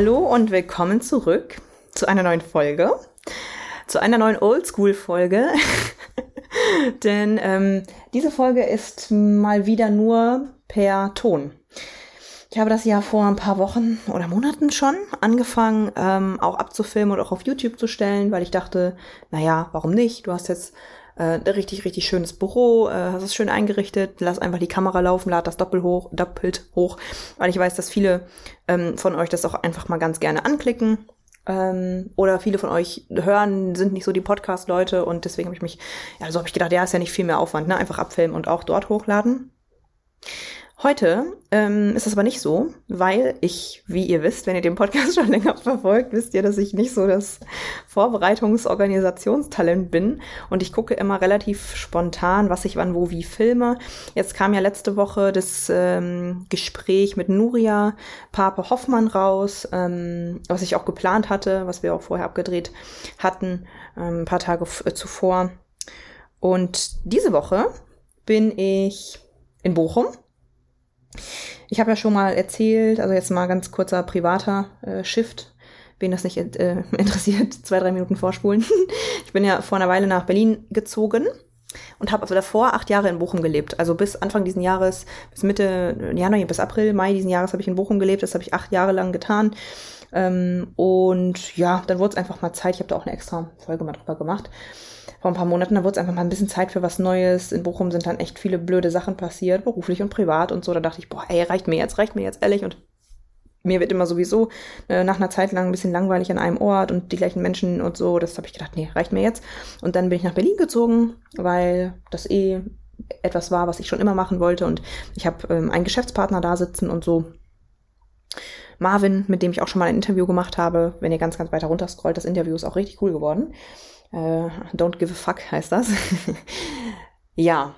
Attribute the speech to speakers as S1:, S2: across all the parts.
S1: Hallo und willkommen zurück zu einer neuen Folge, zu einer neuen Oldschool-Folge. Denn ähm, diese Folge ist mal wieder nur per Ton. Ich habe das ja vor ein paar Wochen oder Monaten schon angefangen, ähm, auch abzufilmen und auch auf YouTube zu stellen, weil ich dachte, naja, warum nicht? Du hast jetzt äh, richtig, richtig schönes Büro, äh, hast es schön eingerichtet, lass einfach die Kamera laufen, lad das doppelt hoch, doppelt hoch, weil ich weiß, dass viele ähm, von euch das auch einfach mal ganz gerne anklicken. Ähm, oder viele von euch hören, sind nicht so die Podcast-Leute und deswegen habe ich mich, ja, so habe ich gedacht, ja, ist ja nicht viel mehr Aufwand, ne? Einfach abfilmen und auch dort hochladen. Heute ähm, ist das aber nicht so, weil ich, wie ihr wisst, wenn ihr den Podcast schon länger verfolgt, wisst ihr, dass ich nicht so das Vorbereitungsorganisationstalent bin und ich gucke immer relativ spontan, was ich wann wo wie filme. Jetzt kam ja letzte Woche das ähm, Gespräch mit Nuria Pape Hoffmann raus, ähm, was ich auch geplant hatte, was wir auch vorher abgedreht hatten, ähm, ein paar Tage äh, zuvor. Und diese Woche bin ich in Bochum ich habe ja schon mal erzählt, also jetzt mal ganz kurzer privater äh, Shift, wen das nicht äh, interessiert, zwei, drei Minuten vorspulen. ich bin ja vor einer Weile nach Berlin gezogen und habe also davor acht Jahre in Bochum gelebt. Also bis Anfang diesen Jahres, bis Mitte Januar, bis April, Mai diesen Jahres habe ich in Bochum gelebt. Das habe ich acht Jahre lang getan. Ähm, und ja, dann wurde es einfach mal Zeit. Ich habe da auch eine extra Folge mal drüber gemacht vor ein paar Monaten, da wurde es einfach mal ein bisschen Zeit für was Neues. In Bochum sind dann echt viele blöde Sachen passiert, beruflich und privat und so. Da dachte ich, boah, ey, reicht mir jetzt, reicht mir jetzt, ehrlich. Und mir wird immer sowieso äh, nach einer Zeit lang ein bisschen langweilig an einem Ort und die gleichen Menschen und so. Das habe ich gedacht, nee, reicht mir jetzt. Und dann bin ich nach Berlin gezogen, weil das eh etwas war, was ich schon immer machen wollte. Und ich habe ähm, einen Geschäftspartner da sitzen und so. Marvin, mit dem ich auch schon mal ein Interview gemacht habe. Wenn ihr ganz, ganz weiter runter scrollt, das Interview ist auch richtig cool geworden. Äh, don't give a fuck heißt das. ja.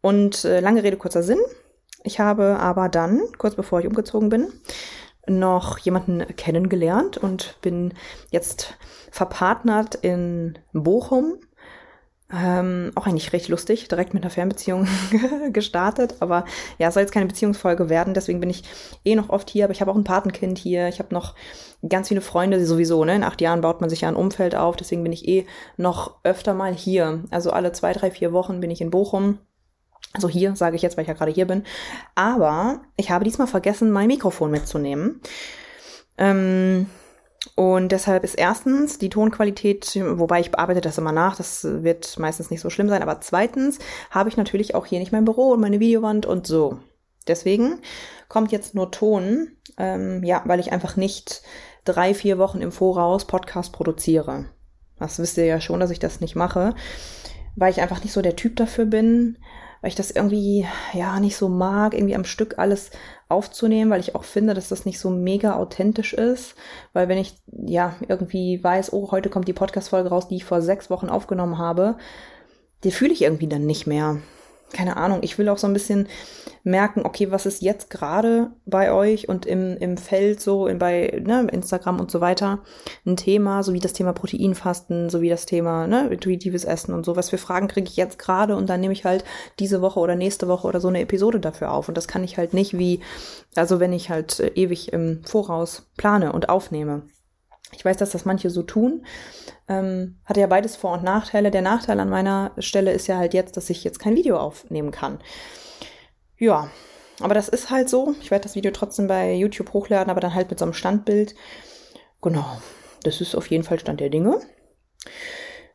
S1: Und äh, lange Rede, kurzer Sinn. Ich habe aber dann, kurz bevor ich umgezogen bin, noch jemanden kennengelernt und bin jetzt verpartnert in Bochum ähm, auch eigentlich recht lustig, direkt mit einer Fernbeziehung gestartet. Aber ja, soll jetzt keine Beziehungsfolge werden, deswegen bin ich eh noch oft hier. Aber ich habe auch ein Patenkind hier. Ich habe noch ganz viele Freunde sowieso. Ne? In acht Jahren baut man sich ja ein Umfeld auf, deswegen bin ich eh noch öfter mal hier. Also alle zwei, drei, vier Wochen bin ich in Bochum. Also hier sage ich jetzt, weil ich ja gerade hier bin. Aber ich habe diesmal vergessen, mein Mikrofon mitzunehmen. Ähm, und deshalb ist erstens die Tonqualität, wobei ich bearbeite das immer nach, das wird meistens nicht so schlimm sein, aber zweitens habe ich natürlich auch hier nicht mein Büro und meine Videowand und so. Deswegen kommt jetzt nur Ton, ähm, ja, weil ich einfach nicht drei, vier Wochen im Voraus Podcast produziere. Das wisst ihr ja schon, dass ich das nicht mache, weil ich einfach nicht so der Typ dafür bin weil ich das irgendwie ja nicht so mag, irgendwie am Stück alles aufzunehmen, weil ich auch finde, dass das nicht so mega authentisch ist. Weil wenn ich ja irgendwie weiß, oh, heute kommt die Podcast-Folge raus, die ich vor sechs Wochen aufgenommen habe, die fühle ich irgendwie dann nicht mehr keine Ahnung, ich will auch so ein bisschen merken, okay, was ist jetzt gerade bei euch und im, im Feld so, in, bei ne, Instagram und so weiter ein Thema, so wie das Thema Proteinfasten, so wie das Thema ne, intuitives Essen und so. Was für Fragen kriege ich jetzt gerade und dann nehme ich halt diese Woche oder nächste Woche oder so eine Episode dafür auf. Und das kann ich halt nicht wie, also wenn ich halt äh, ewig im Voraus plane und aufnehme. Ich weiß, dass das manche so tun. Ähm, hat ja beides Vor- und Nachteile. Der Nachteil an meiner Stelle ist ja halt jetzt, dass ich jetzt kein Video aufnehmen kann. Ja, aber das ist halt so. Ich werde das Video trotzdem bei YouTube hochladen, aber dann halt mit so einem Standbild. Genau, das ist auf jeden Fall Stand der Dinge.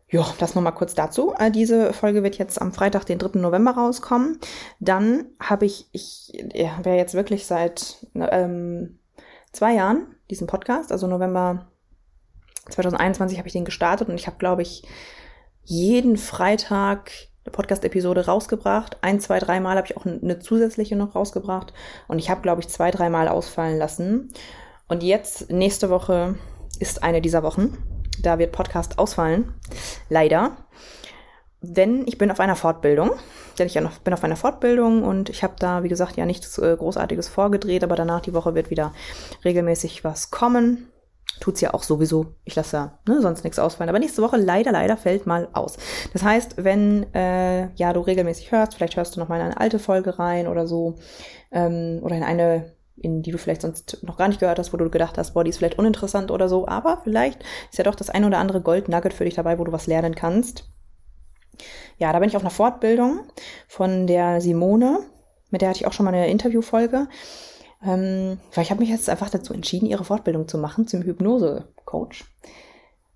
S1: Ja, das nochmal kurz dazu. Äh, diese Folge wird jetzt am Freitag, den 3. November rauskommen. Dann habe ich, ich ja, wäre jetzt wirklich seit ähm, zwei Jahren diesen Podcast, also November 2021 habe ich den gestartet und ich habe, glaube ich, jeden Freitag eine Podcast-Episode rausgebracht. Ein, zwei, dreimal habe ich auch eine zusätzliche noch rausgebracht. Und ich habe, glaube ich, zwei, dreimal ausfallen lassen. Und jetzt, nächste Woche, ist eine dieser Wochen. Da wird Podcast ausfallen. Leider. Denn ich bin auf einer Fortbildung. Denn ich bin auf einer Fortbildung und ich habe da, wie gesagt, ja nichts äh, Großartiges vorgedreht, aber danach die Woche wird wieder regelmäßig was kommen. Tut's ja auch sowieso. Ich lasse ja ne, sonst nichts ausfallen. Aber nächste Woche leider, leider fällt mal aus. Das heißt, wenn äh, ja du regelmäßig hörst, vielleicht hörst du noch mal in eine alte Folge rein oder so, ähm, oder in eine, in die du vielleicht sonst noch gar nicht gehört hast, wo du gedacht hast, boah, die ist vielleicht uninteressant oder so, aber vielleicht ist ja doch das ein oder andere Gold-Nugget für dich dabei, wo du was lernen kannst. Ja, da bin ich auf einer Fortbildung von der Simone, mit der hatte ich auch schon mal eine Interviewfolge. Ähm, weil ich habe mich jetzt einfach dazu entschieden, ihre Fortbildung zu machen zum Hypnose-Coach.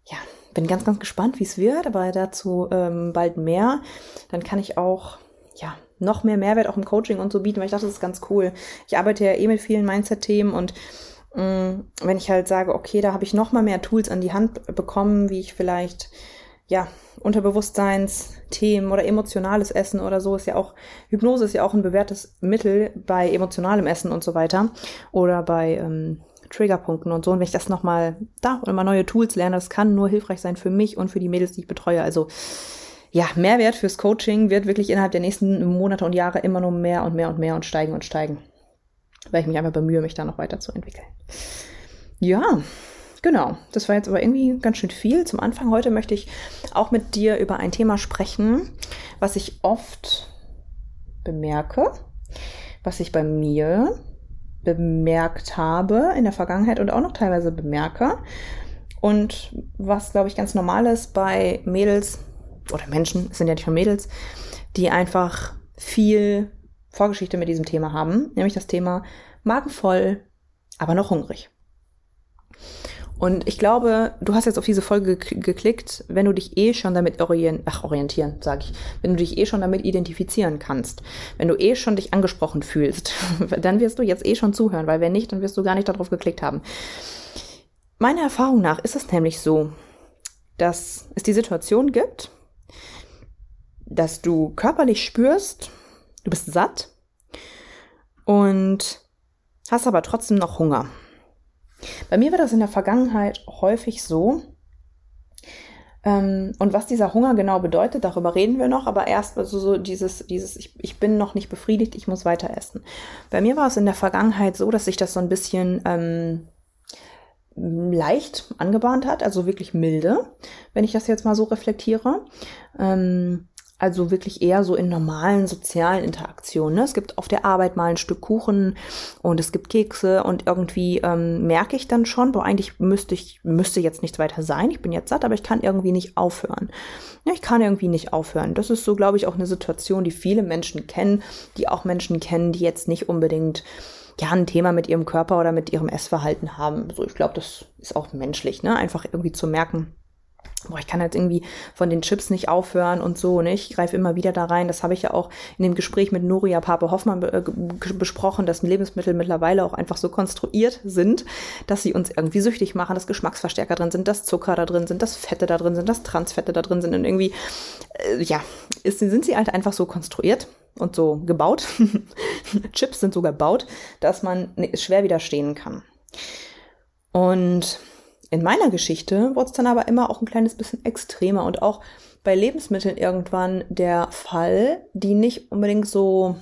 S1: Ja, bin ganz, ganz gespannt, wie es wird, aber dazu ähm, bald mehr. Dann kann ich auch, ja, noch mehr Mehrwert auch im Coaching und so bieten, weil ich dachte, das ist ganz cool. Ich arbeite ja eh mit vielen Mindset-Themen und mh, mm, wenn ich halt sage, okay, da habe ich noch mal mehr Tools an die Hand bekommen, wie ich vielleicht ja, Unterbewusstseinsthemen oder emotionales Essen oder so ist ja auch, Hypnose ist ja auch ein bewährtes Mittel bei emotionalem Essen und so weiter oder bei ähm, Triggerpunkten und so. Und wenn ich das nochmal da oder mal neue Tools lerne, das kann nur hilfreich sein für mich und für die Mädels, die ich betreue. Also ja, Mehrwert fürs Coaching wird wirklich innerhalb der nächsten Monate und Jahre immer nur mehr und mehr und mehr und steigen und steigen. Weil ich mich einfach bemühe, mich da noch weiterzuentwickeln. Ja, Genau, das war jetzt aber irgendwie ganz schön viel. Zum Anfang heute möchte ich auch mit dir über ein Thema sprechen, was ich oft bemerke, was ich bei mir bemerkt habe in der Vergangenheit und auch noch teilweise bemerke. Und was, glaube ich, ganz normal ist bei Mädels oder Menschen, es sind ja nicht nur Mädels, die einfach viel Vorgeschichte mit diesem Thema haben, nämlich das Thema magenvoll, aber noch hungrig. Und ich glaube, du hast jetzt auf diese Folge geklickt, wenn du dich eh schon damit orient ach, orientieren, sage ich, wenn du dich eh schon damit identifizieren kannst, wenn du eh schon dich angesprochen fühlst, dann wirst du jetzt eh schon zuhören, weil wenn nicht, dann wirst du gar nicht darauf geklickt haben. Meiner Erfahrung nach ist es nämlich so, dass es die Situation gibt, dass du körperlich spürst, du bist satt und hast aber trotzdem noch Hunger. Bei mir war das in der Vergangenheit häufig so. Ähm, und was dieser Hunger genau bedeutet, darüber reden wir noch, aber erst also so dieses, dieses, ich, ich bin noch nicht befriedigt, ich muss weiter essen. Bei mir war es in der Vergangenheit so, dass sich das so ein bisschen ähm, leicht angebahnt hat, also wirklich milde, wenn ich das jetzt mal so reflektiere. Ähm, also wirklich eher so in normalen sozialen Interaktionen. Ne? Es gibt auf der Arbeit mal ein Stück Kuchen und es gibt Kekse und irgendwie ähm, merke ich dann schon, boah, eigentlich müsste ich, müsste jetzt nichts weiter sein. Ich bin jetzt satt, aber ich kann irgendwie nicht aufhören. Ja, ich kann irgendwie nicht aufhören. Das ist so, glaube ich, auch eine Situation, die viele Menschen kennen, die auch Menschen kennen, die jetzt nicht unbedingt ja, ein Thema mit ihrem Körper oder mit ihrem Essverhalten haben. So, ich glaube, das ist auch menschlich, ne? Einfach irgendwie zu merken, boah, ich kann jetzt irgendwie von den Chips nicht aufhören und so, ne? Ich greife immer wieder da rein. Das habe ich ja auch in dem Gespräch mit Nuria Pape Hoffmann be äh, besprochen, dass Lebensmittel mittlerweile auch einfach so konstruiert sind, dass sie uns irgendwie süchtig machen, dass Geschmacksverstärker drin sind, dass Zucker da drin sind, dass Fette da drin sind, dass Transfette da drin sind und irgendwie, äh, ja, ist, sind sie halt einfach so konstruiert und so gebaut. Chips sind so gebaut, dass man ne, schwer widerstehen kann. Und in meiner Geschichte wurde es dann aber immer auch ein kleines bisschen extremer und auch bei Lebensmitteln irgendwann der Fall, die nicht unbedingt so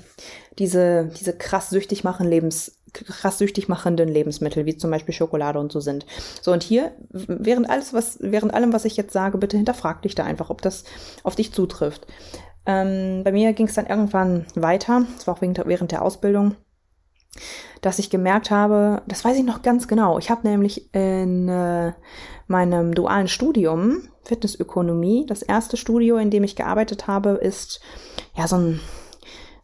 S1: diese, diese krass süchtig machen Lebens, krass süchtig machenden Lebensmittel, wie zum Beispiel Schokolade und so sind. So, und hier, während alles, was, während allem, was ich jetzt sage, bitte hinterfrag dich da einfach, ob das auf dich zutrifft. Ähm, bei mir ging es dann irgendwann weiter, das war auch während der Ausbildung, dass ich gemerkt habe, das weiß ich noch ganz genau. Ich habe nämlich in äh, meinem dualen Studium Fitnessökonomie, das erste Studio, in dem ich gearbeitet habe, ist ja so ein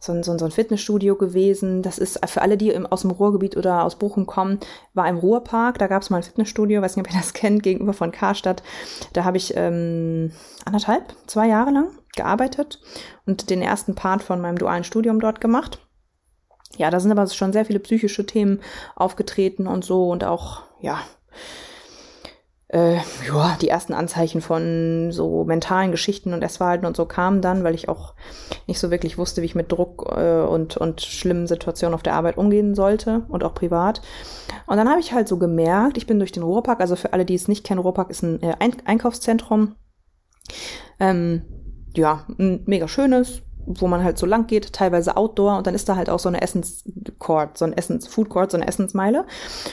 S1: so ein, so ein, so ein Fitnessstudio gewesen. Das ist für alle, die im, aus dem Ruhrgebiet oder aus Bochum kommen, war im Ruhrpark. Da gab es mal ein Fitnessstudio, weiß nicht, ob ihr das kennt, gegenüber von Karstadt. Da habe ich ähm, anderthalb, zwei Jahre lang gearbeitet und den ersten Part von meinem dualen Studium dort gemacht ja, da sind aber schon sehr viele psychische Themen aufgetreten und so und auch, ja, äh, ja, die ersten Anzeichen von so mentalen Geschichten und Essverhalten und so kamen dann, weil ich auch nicht so wirklich wusste, wie ich mit Druck äh, und, und schlimmen Situationen auf der Arbeit umgehen sollte und auch privat. Und dann habe ich halt so gemerkt, ich bin durch den Ruhrpark, also für alle, die es nicht kennen, Ruhrpark ist ein äh, Einkaufszentrum. Ähm, ja, ein mega schönes, wo man halt so lang geht, teilweise Outdoor und dann ist da halt auch so eine Essenscourt, so ein Essens Food Court, so eine Essensmeile.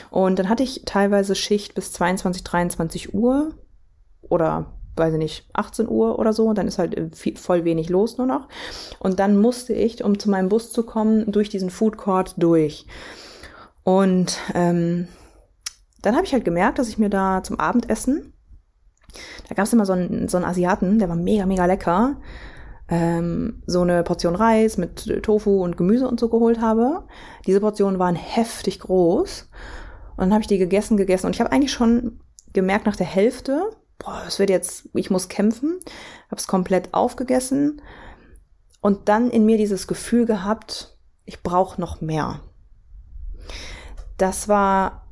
S1: Und dann hatte ich teilweise Schicht bis 22, 23 Uhr oder weiß ich nicht, 18 Uhr oder so und dann ist halt viel, voll wenig los nur noch. Und dann musste ich, um zu meinem Bus zu kommen, durch diesen Food Court durch. Und ähm, dann habe ich halt gemerkt, dass ich mir da zum Abendessen, da gab es immer so einen, so einen Asiaten, der war mega, mega lecker ähm, so eine Portion Reis mit Tofu und Gemüse und so geholt habe. Diese Portionen waren heftig groß. Und dann habe ich die gegessen, gegessen. Und ich habe eigentlich schon gemerkt nach der Hälfte, boah, es wird jetzt, ich muss kämpfen. Habe es komplett aufgegessen. Und dann in mir dieses Gefühl gehabt, ich brauche noch mehr. Das war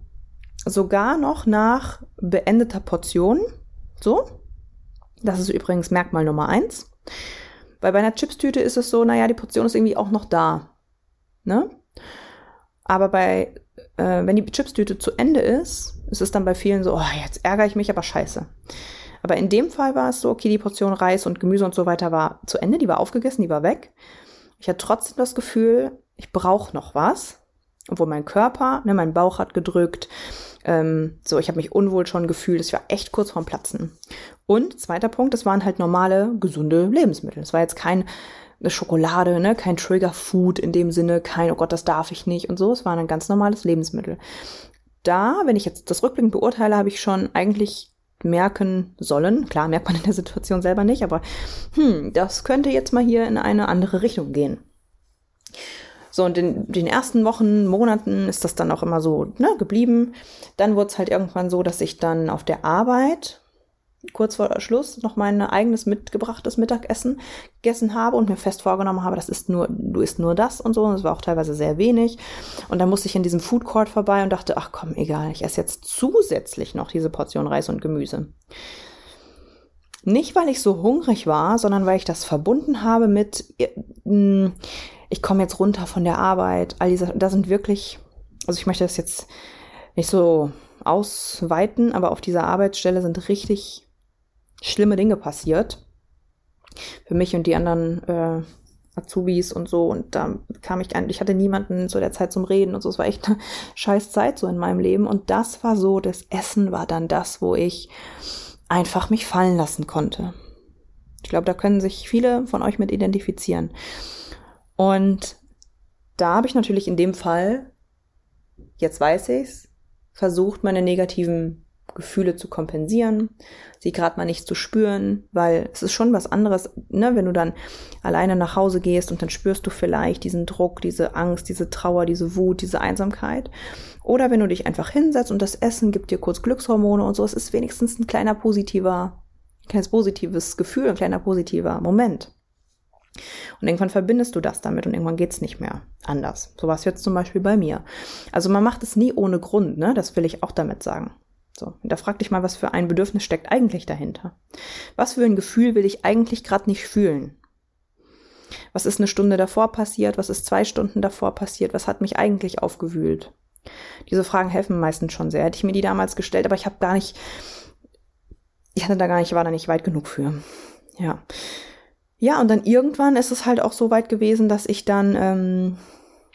S1: sogar noch nach beendeter Portion. So. Das ist übrigens Merkmal Nummer eins. Weil bei einer Chipstüte ist es so, naja, die Portion ist irgendwie auch noch da. Ne? Aber bei, äh, wenn die Chipstüte zu Ende ist, ist es dann bei vielen so, oh, jetzt ärgere ich mich, aber scheiße. Aber in dem Fall war es so, okay, die Portion Reis und Gemüse und so weiter war zu Ende, die war aufgegessen, die war weg. Ich hatte trotzdem das Gefühl, ich brauche noch was. Obwohl mein Körper, ne, mein Bauch hat gedrückt, ähm, so, ich habe mich unwohl schon gefühlt. Es war echt kurz vorm Platzen. Und zweiter Punkt, das waren halt normale, gesunde Lebensmittel. Es war jetzt kein eine Schokolade, ne, kein Trigger Food in dem Sinne, kein, oh Gott, das darf ich nicht und so. Es war ein ganz normales Lebensmittel. Da, wenn ich jetzt das rückblickend beurteile, habe ich schon eigentlich merken sollen. Klar, merkt man in der Situation selber nicht, aber hm, das könnte jetzt mal hier in eine andere Richtung gehen. So, und in den ersten Wochen, Monaten ist das dann auch immer so ne, geblieben. Dann wurde es halt irgendwann so, dass ich dann auf der Arbeit kurz vor Schluss noch mein eigenes mitgebrachtes Mittagessen gegessen habe und mir fest vorgenommen habe, das ist nur, du isst nur das und so. Und es war auch teilweise sehr wenig. Und dann musste ich in diesem Food Court vorbei und dachte, ach komm, egal, ich esse jetzt zusätzlich noch diese Portion Reis und Gemüse. Nicht, weil ich so hungrig war, sondern weil ich das verbunden habe mit, äh, ich komme jetzt runter von der Arbeit, all diese, da sind wirklich, also ich möchte das jetzt nicht so ausweiten, aber auf dieser Arbeitsstelle sind richtig schlimme Dinge passiert. Für mich und die anderen äh, Azubis und so. Und da kam ich eigentlich, ich hatte niemanden zu der Zeit zum Reden und so. Es war echt eine scheiß Zeit so in meinem Leben. Und das war so, das Essen war dann das, wo ich einfach mich fallen lassen konnte. Ich glaube, da können sich viele von euch mit identifizieren. Und da habe ich natürlich in dem Fall, jetzt weiß ich's, versucht, meine negativen Gefühle zu kompensieren, sie gerade mal nicht zu spüren, weil es ist schon was anderes, ne, wenn du dann alleine nach Hause gehst und dann spürst du vielleicht diesen Druck, diese Angst, diese Trauer, diese Wut, diese Einsamkeit. Oder wenn du dich einfach hinsetzt und das Essen gibt dir kurz Glückshormone und so, es ist wenigstens ein kleiner positiver, ein kleines positives Gefühl, ein kleiner positiver Moment. Und irgendwann verbindest du das damit und irgendwann geht's nicht mehr anders. So war es jetzt zum Beispiel bei mir. Also man macht es nie ohne Grund, ne? Das will ich auch damit sagen. So, da frag dich mal, was für ein Bedürfnis steckt eigentlich dahinter? Was für ein Gefühl will ich eigentlich gerade nicht fühlen? Was ist eine Stunde davor passiert? Was ist zwei Stunden davor passiert? Was hat mich eigentlich aufgewühlt? Diese Fragen helfen meistens schon sehr. Hätte ich mir die damals gestellt, aber ich habe gar nicht, ich hatte da gar nicht, war da nicht weit genug für. Ja. Ja, und dann irgendwann ist es halt auch so weit gewesen, dass ich dann, ähm,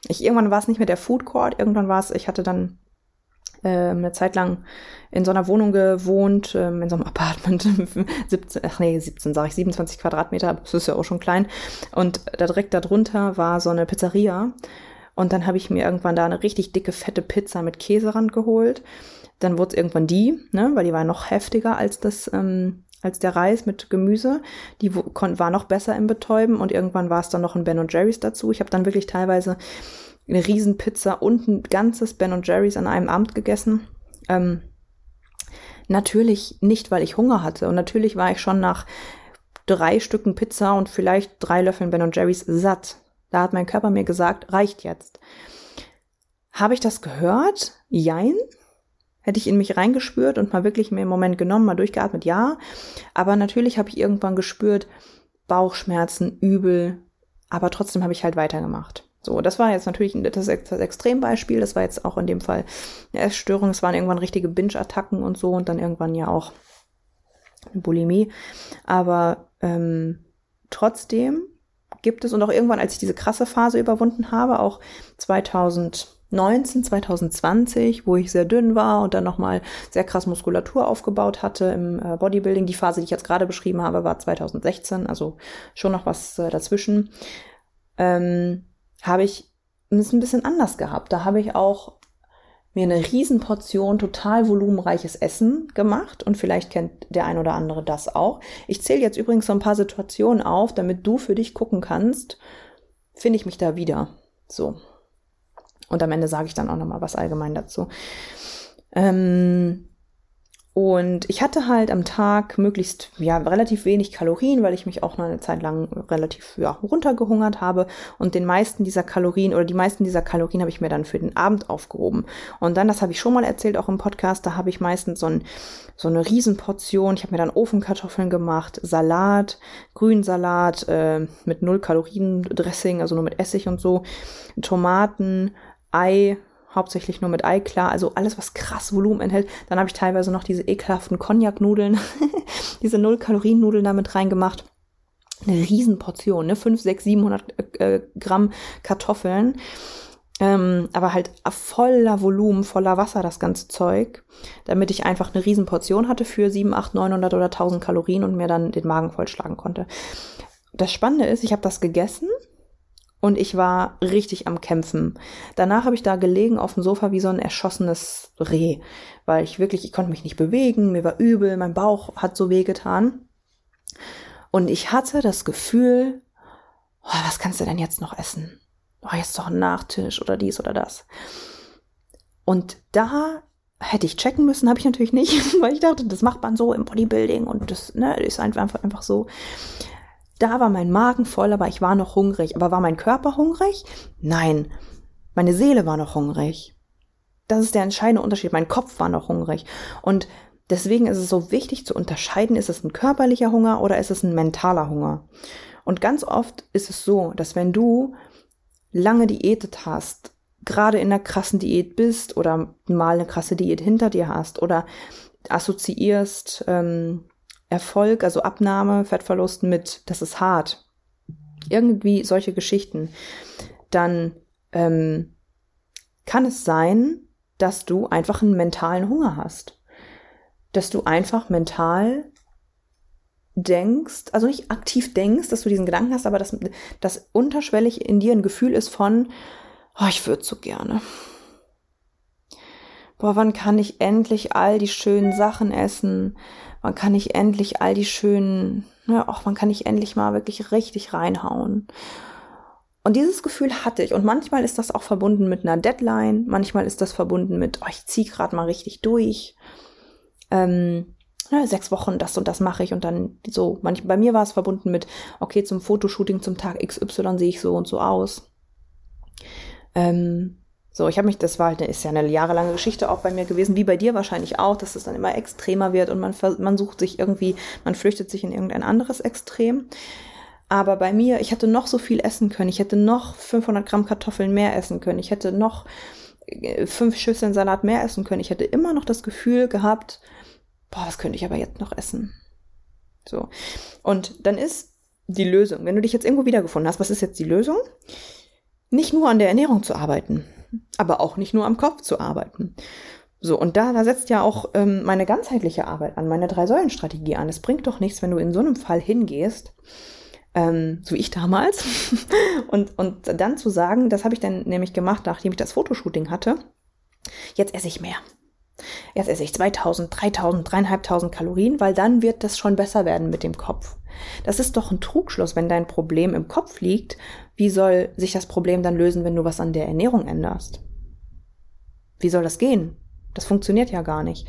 S1: ich irgendwann war es nicht mehr der Food Court, irgendwann war es, ich hatte dann ähm, eine Zeit lang in so einer Wohnung gewohnt, ähm, in so einem Apartment, 17, ach nee, 17 sage ich, 27 Quadratmeter, das ist ja auch schon klein. Und da direkt darunter war so eine Pizzeria. Und dann habe ich mir irgendwann da eine richtig dicke, fette Pizza mit Käserand geholt. Dann wurde es irgendwann die, ne, weil die war noch heftiger als das ähm, als der Reis mit Gemüse. Die war noch besser im Betäuben und irgendwann war es dann noch ein Ben Jerry's dazu. Ich habe dann wirklich teilweise eine Riesenpizza und ein ganzes Ben Jerry's an einem Abend gegessen. Ähm, natürlich nicht, weil ich Hunger hatte und natürlich war ich schon nach drei Stücken Pizza und vielleicht drei Löffeln Ben Jerry's satt. Da hat mein Körper mir gesagt, reicht jetzt. Habe ich das gehört? Jein. Hätte ich in mich reingespürt und mal wirklich mir im Moment genommen, mal durchgeatmet, ja. Aber natürlich habe ich irgendwann gespürt, Bauchschmerzen, übel, aber trotzdem habe ich halt weitergemacht. So, das war jetzt natürlich das, das Extrembeispiel. Das war jetzt auch in dem Fall eine Essstörung. Es waren irgendwann richtige Binge-Attacken und so und dann irgendwann ja auch eine Bulimie. Aber ähm, trotzdem gibt es und auch irgendwann, als ich diese krasse Phase überwunden habe, auch 2019, 2020, wo ich sehr dünn war und dann nochmal sehr krass Muskulatur aufgebaut hatte im äh, Bodybuilding. Die Phase, die ich jetzt gerade beschrieben habe, war 2016, also schon noch was äh, dazwischen. Ähm, habe ich es ein bisschen anders gehabt. Da habe ich auch mir eine Riesenportion total volumenreiches Essen gemacht und vielleicht kennt der ein oder andere das auch. Ich zähle jetzt übrigens so ein paar Situationen auf, damit du für dich gucken kannst, finde ich mich da wieder. So. Und am Ende sage ich dann auch nochmal was allgemein dazu. Ähm, und ich hatte halt am Tag möglichst, ja, relativ wenig Kalorien, weil ich mich auch noch eine Zeit lang relativ, ja, runtergehungert habe. Und den meisten dieser Kalorien oder die meisten dieser Kalorien habe ich mir dann für den Abend aufgehoben. Und dann, das habe ich schon mal erzählt, auch im Podcast, da habe ich meistens so, ein, so eine Riesenportion. Ich habe mir dann Ofenkartoffeln gemacht, Salat, Grünsalat äh, mit null Kalorien Dressing, also nur mit Essig und so, Tomaten, Ei, hauptsächlich nur mit Ei klar, also alles, was krass Volumen enthält. Dann habe ich teilweise noch diese ekelhaften Cognac-Nudeln, diese Null-Kalorien-Nudeln damit reingemacht. Eine Riesenportion, ne? 5, 6, 700 äh, Gramm Kartoffeln. Ähm, aber halt voller Volumen, voller Wasser das ganze Zeug, damit ich einfach eine Riesenportion hatte für 7, 8, 900 oder 1000 Kalorien und mir dann den Magen vollschlagen konnte. Das Spannende ist, ich habe das gegessen und ich war richtig am Kämpfen. Danach habe ich da gelegen auf dem Sofa wie so ein erschossenes Reh, weil ich wirklich, ich konnte mich nicht bewegen, mir war übel, mein Bauch hat so wehgetan. Und ich hatte das Gefühl, oh, was kannst du denn jetzt noch essen? Oh, jetzt doch ein Nachtisch oder dies oder das. Und da hätte ich checken müssen, habe ich natürlich nicht, weil ich dachte, das macht man so im Bodybuilding und das ne, ist einfach, einfach so. Da war mein Magen voll, aber ich war noch hungrig. Aber war mein Körper hungrig? Nein. Meine Seele war noch hungrig. Das ist der entscheidende Unterschied. Mein Kopf war noch hungrig. Und deswegen ist es so wichtig zu unterscheiden, ist es ein körperlicher Hunger oder ist es ein mentaler Hunger. Und ganz oft ist es so, dass wenn du lange diätet hast, gerade in einer krassen Diät bist oder mal eine krasse Diät hinter dir hast oder assoziierst ähm, Erfolg, also Abnahme, Fettverlust mit, das ist hart. Irgendwie solche Geschichten. Dann ähm, kann es sein, dass du einfach einen mentalen Hunger hast. Dass du einfach mental denkst, also nicht aktiv denkst, dass du diesen Gedanken hast, aber dass, dass unterschwellig in dir ein Gefühl ist von, oh, ich würde so gerne. Boah, wann kann ich endlich all die schönen Sachen essen? man kann nicht endlich all die schönen, ne, auch man kann nicht endlich mal wirklich richtig reinhauen. Und dieses Gefühl hatte ich. Und manchmal ist das auch verbunden mit einer Deadline. Manchmal ist das verbunden mit, oh, ich ziehe gerade mal richtig durch. Ähm, ne, sechs Wochen, das und das mache ich. Und dann so, manch, bei mir war es verbunden mit, okay, zum Fotoshooting zum Tag XY sehe ich so und so aus. Ähm, so, ich habe mich, das war halt, ist ja eine jahrelange Geschichte auch bei mir gewesen, wie bei dir wahrscheinlich auch, dass es dann immer extremer wird und man, man sucht sich irgendwie, man flüchtet sich in irgendein anderes Extrem. Aber bei mir, ich hätte noch so viel essen können. Ich hätte noch 500 Gramm Kartoffeln mehr essen können. Ich hätte noch äh, fünf Schüsseln Salat mehr essen können. Ich hätte immer noch das Gefühl gehabt, boah, was könnte ich aber jetzt noch essen? So. Und dann ist die Lösung, wenn du dich jetzt irgendwo wiedergefunden hast, was ist jetzt die Lösung? Nicht nur an der Ernährung zu arbeiten aber auch nicht nur am Kopf zu arbeiten. So, und da, da setzt ja auch ähm, meine ganzheitliche Arbeit an, meine Drei-Säulen-Strategie an. Es bringt doch nichts, wenn du in so einem Fall hingehst, ähm, so wie ich damals, und, und dann zu sagen, das habe ich dann nämlich gemacht, nachdem ich das Fotoshooting hatte, jetzt esse ich mehr. Jetzt esse ich 2000, 3000, 3500 Kalorien, weil dann wird das schon besser werden mit dem Kopf. Das ist doch ein Trugschluss, wenn dein Problem im Kopf liegt. Wie soll sich das Problem dann lösen, wenn du was an der Ernährung änderst? Wie soll das gehen? Das funktioniert ja gar nicht.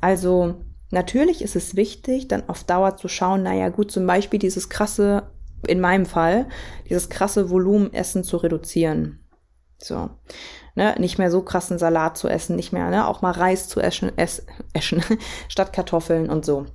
S1: Also, natürlich ist es wichtig, dann auf Dauer zu schauen, naja, gut, zum Beispiel dieses krasse, in meinem Fall, dieses krasse Volumenessen zu reduzieren. So. Ne, nicht mehr so krassen Salat zu essen, nicht mehr, ne, auch mal Reis zu essen, essen, statt Kartoffeln und so.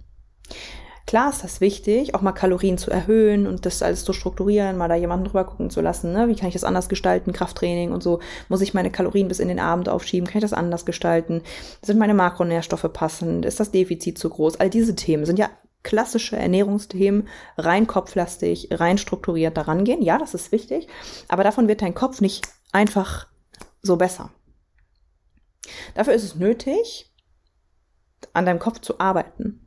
S1: Klar ist das wichtig, auch mal Kalorien zu erhöhen und das alles zu strukturieren, mal da jemanden drüber gucken zu lassen. Ne? Wie kann ich das anders gestalten? Krafttraining und so. Muss ich meine Kalorien bis in den Abend aufschieben? Kann ich das anders gestalten? Sind meine Makronährstoffe passend? Ist das Defizit zu groß? All diese Themen sind ja klassische Ernährungsthemen, rein kopflastig, rein strukturiert daran gehen. Ja, das ist wichtig. Aber davon wird dein Kopf nicht einfach so besser. Dafür ist es nötig, an deinem Kopf zu arbeiten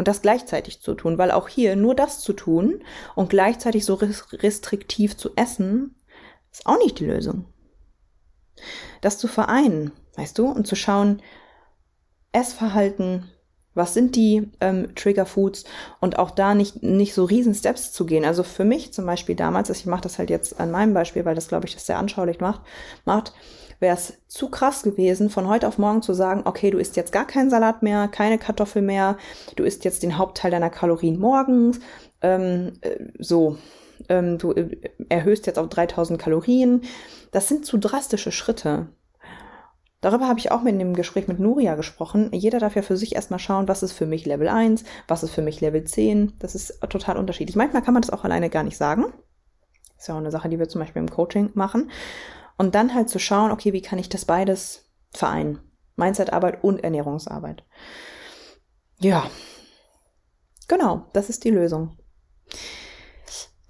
S1: und das gleichzeitig zu tun, weil auch hier nur das zu tun und gleichzeitig so restriktiv zu essen, ist auch nicht die Lösung. Das zu vereinen, weißt du, und zu schauen, Essverhalten, was sind die ähm, Trigger Foods und auch da nicht, nicht so riesen Steps zu gehen. Also für mich zum Beispiel damals, ich mache das halt jetzt an meinem Beispiel, weil das glaube ich das sehr anschaulich macht, macht wäre es zu krass gewesen, von heute auf morgen zu sagen, okay, du isst jetzt gar keinen Salat mehr, keine Kartoffel mehr, du isst jetzt den Hauptteil deiner Kalorien morgens, ähm, äh, so, ähm, du äh, erhöhst jetzt auf 3000 Kalorien. Das sind zu drastische Schritte. Darüber habe ich auch mit dem Gespräch mit Nuria gesprochen. Jeder darf ja für sich erstmal schauen, was ist für mich Level 1, was ist für mich Level 10. Das ist total unterschiedlich. Manchmal kann man das auch alleine gar nicht sagen. Ist ja auch eine Sache, die wir zum Beispiel im Coaching machen. Und dann halt zu schauen, okay, wie kann ich das beides vereinen? Mindsetarbeit und Ernährungsarbeit. Ja, genau, das ist die Lösung.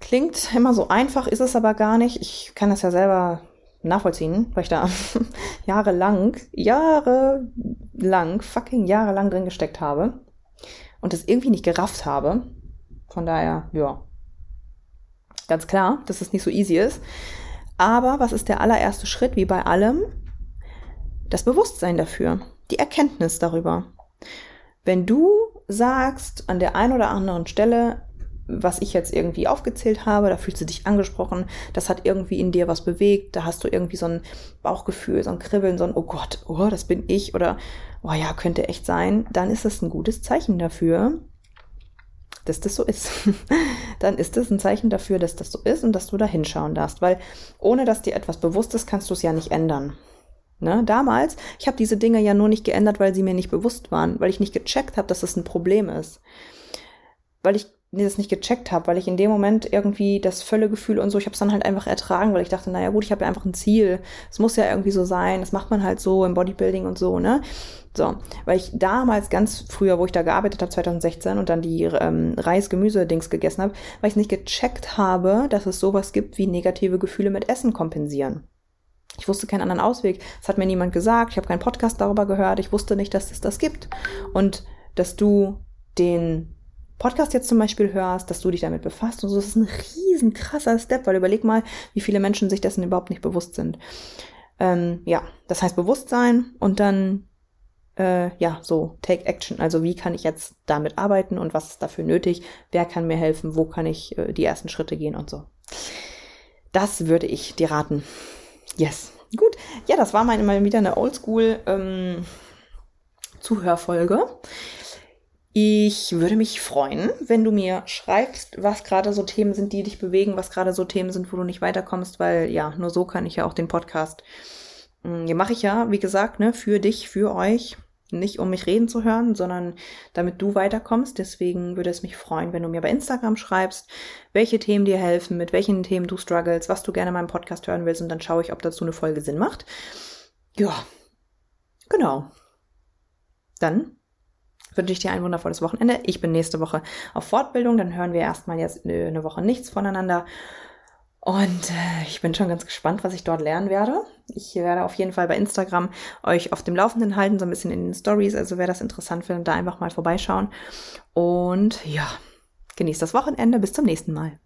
S1: Klingt immer so einfach, ist es aber gar nicht. Ich kann das ja selber nachvollziehen, weil ich da jahrelang, jahrelang, fucking jahrelang drin gesteckt habe und das irgendwie nicht gerafft habe. Von daher, ja, ganz klar, dass es nicht so easy ist. Aber was ist der allererste Schritt, wie bei allem? Das Bewusstsein dafür, die Erkenntnis darüber. Wenn du sagst an der einen oder anderen Stelle, was ich jetzt irgendwie aufgezählt habe, da fühlst du dich angesprochen, das hat irgendwie in dir was bewegt, da hast du irgendwie so ein Bauchgefühl, so ein Kribbeln, so ein, oh Gott, oh, das bin ich oder, oh ja, könnte echt sein, dann ist das ein gutes Zeichen dafür, dass das so ist. dann ist das ein Zeichen dafür, dass das so ist und dass du da hinschauen darfst. Weil ohne dass dir etwas bewusst ist, kannst du es ja nicht ändern. Ne? Damals, ich habe diese Dinge ja nur nicht geändert, weil sie mir nicht bewusst waren, weil ich nicht gecheckt habe, dass das ein Problem ist. Weil ich das nicht gecheckt habe, weil ich in dem Moment irgendwie das Völlegefühl und so, ich habe es dann halt einfach ertragen, weil ich dachte, naja gut, ich habe ja einfach ein Ziel. Es muss ja irgendwie so sein, das macht man halt so im Bodybuilding und so, ne? So, weil ich damals ganz früher, wo ich da gearbeitet habe, 2016 und dann die ähm, Reis-Gemüse-Dings gegessen habe, weil ich nicht gecheckt habe, dass es sowas gibt wie negative Gefühle mit Essen kompensieren. Ich wusste keinen anderen Ausweg. Es hat mir niemand gesagt. Ich habe keinen Podcast darüber gehört. Ich wusste nicht, dass es das gibt. Und dass du den Podcast jetzt zum Beispiel hörst, dass du dich damit befasst und so, das ist ein riesen krasser Step, weil überleg mal, wie viele Menschen sich dessen überhaupt nicht bewusst sind. Ähm, ja, das heißt Bewusstsein und dann äh, ja, so Take Action. Also wie kann ich jetzt damit arbeiten und was ist dafür nötig? Wer kann mir helfen? Wo kann ich äh, die ersten Schritte gehen und so? Das würde ich dir raten. Yes. Gut. Ja, das war mal wieder eine Oldschool ähm, Zuhörfolge. Ich würde mich freuen, wenn du mir schreibst, was gerade so Themen sind, die dich bewegen, was gerade so Themen sind, wo du nicht weiterkommst, weil ja, nur so kann ich ja auch den Podcast hm, ja, mache ich ja, wie gesagt, ne, für dich, für euch. Nicht um mich reden zu hören, sondern damit du weiterkommst. Deswegen würde es mich freuen, wenn du mir bei Instagram schreibst, welche Themen dir helfen, mit welchen Themen du struggles, was du gerne in meinem Podcast hören willst und dann schaue ich, ob dazu eine Folge Sinn macht. Ja, genau. Dann wünsche ich dir ein wundervolles Wochenende. Ich bin nächste Woche auf Fortbildung, dann hören wir erstmal jetzt eine Woche nichts voneinander und äh, ich bin schon ganz gespannt, was ich dort lernen werde. Ich werde auf jeden Fall bei Instagram euch auf dem Laufenden halten, so ein bisschen in den Stories. Also wer das interessant findet, da einfach mal vorbeischauen. Und ja, genießt das Wochenende. Bis zum nächsten Mal.